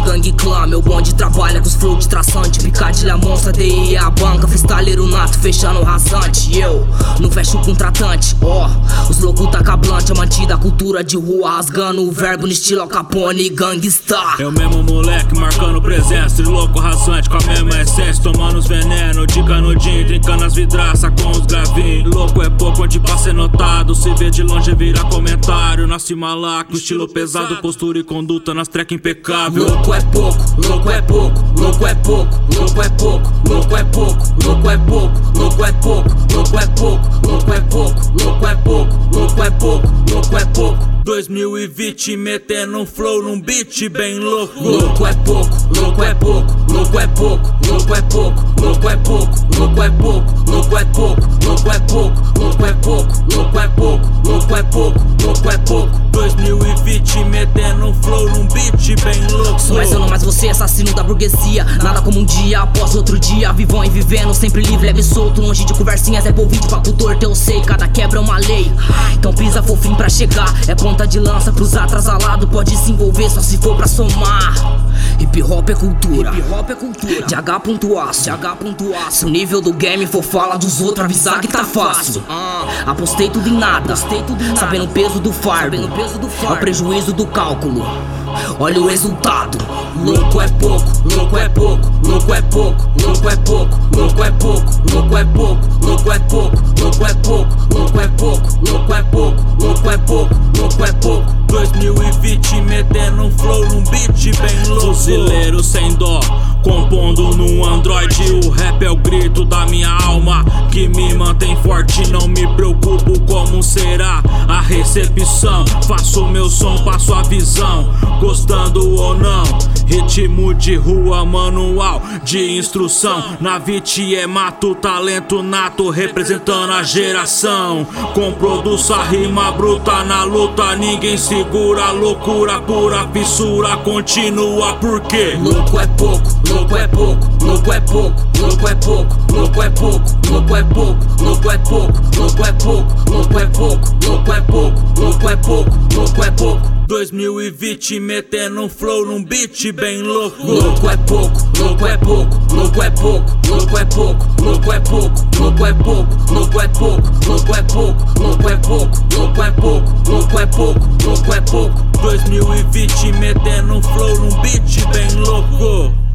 gangue clã. Meu bonde trabalha com os flow de traçante. Picadilha monstra, DI a banca. Freestyleiro nato, fechando rasante. Eu não fecho o contratante, ó. Oh, os loucos tá cablante, a mantida a cultura de rua. Rasgando o verbo no estilo Al Capone gangstar. Eu mesmo moleque marcando presença. Louco rasante com a mesma essência. Tomando os veneno de canudinho. Trincando as vidraças com os gravinhos. Louco é pouco onde pra ser notado. Se vê de longe vira comentário. Nasce malaco, estilo pesado, postura e conduta nas track impecável. Louco é pouco, louco é pouco, louco é pouco, louco é pouco, louco é pouco, louco é pouco, louco é pouco, louco é pouco, 2020 metendo um flow num beat bem louco. Louco é pouco, louco é pouco, louco é pouco, louco é pouco, louco é pouco, louco é pouco, louco é pouco, bem louco. Mais eu não mais você, assassino da burguesia. Nada como um dia após outro dia. Vivão e vivendo, sempre livre, leve e solto. Longe de conversinhas, é polvilho, papo torto. Eu sei, cada quebra é uma lei. Então pisa fofinho pra chegar. É ponta de lança, cruzar atrasalado. Pode se envolver só se for pra somar. Hip hop é cultura, hip hop é cultura. De H pontuaço, de H pontuaço. Se o nível do game for fala dos outros, avisar que tá fácil. Apostei tudo em nada, sabendo o peso do fardo. É o prejuízo do cálculo. Olha o resultado. Louco é pouco, louco é pouco, louco é pouco, louco é pouco, louco é pouco, louco é pouco, louco é pouco, louco é pouco, louco é pouco, louco é pouco, louco é pouco, louco é pouco. 2020 metendo um flow num beat bem louco. Fuzileiro sem dó, compondo num Android. O rap é o grito da minha alma que me mantém forte. Não me preocupo como será a recepção. Faço meu som, passo a visão, gostando ou não. Ritmo de rua, manual de instrução. Na VIT é mato, talento nato, representando a geração. Com produção, rima bruta na luta, ninguém segura. Loucura pura, fissura continua, porque louco é pouco, louco é pouco, louco é pouco, louco é pouco, louco é pouco, louco é pouco, louco é pouco, louco é pouco, louco é pouco, louco é pouco, louco é pouco, louco é pouco. 2020 metendo um flow num beat bem louco. Louco é pouco, louco é pouco, louco é pouco, louco é pouco, louco é pouco, louco é pouco, louco é pouco, louco é pouco, louco é pouco, louco é pouco, louco é pouco, louco é pouco. 2020 metendo um flow num beat bem louco.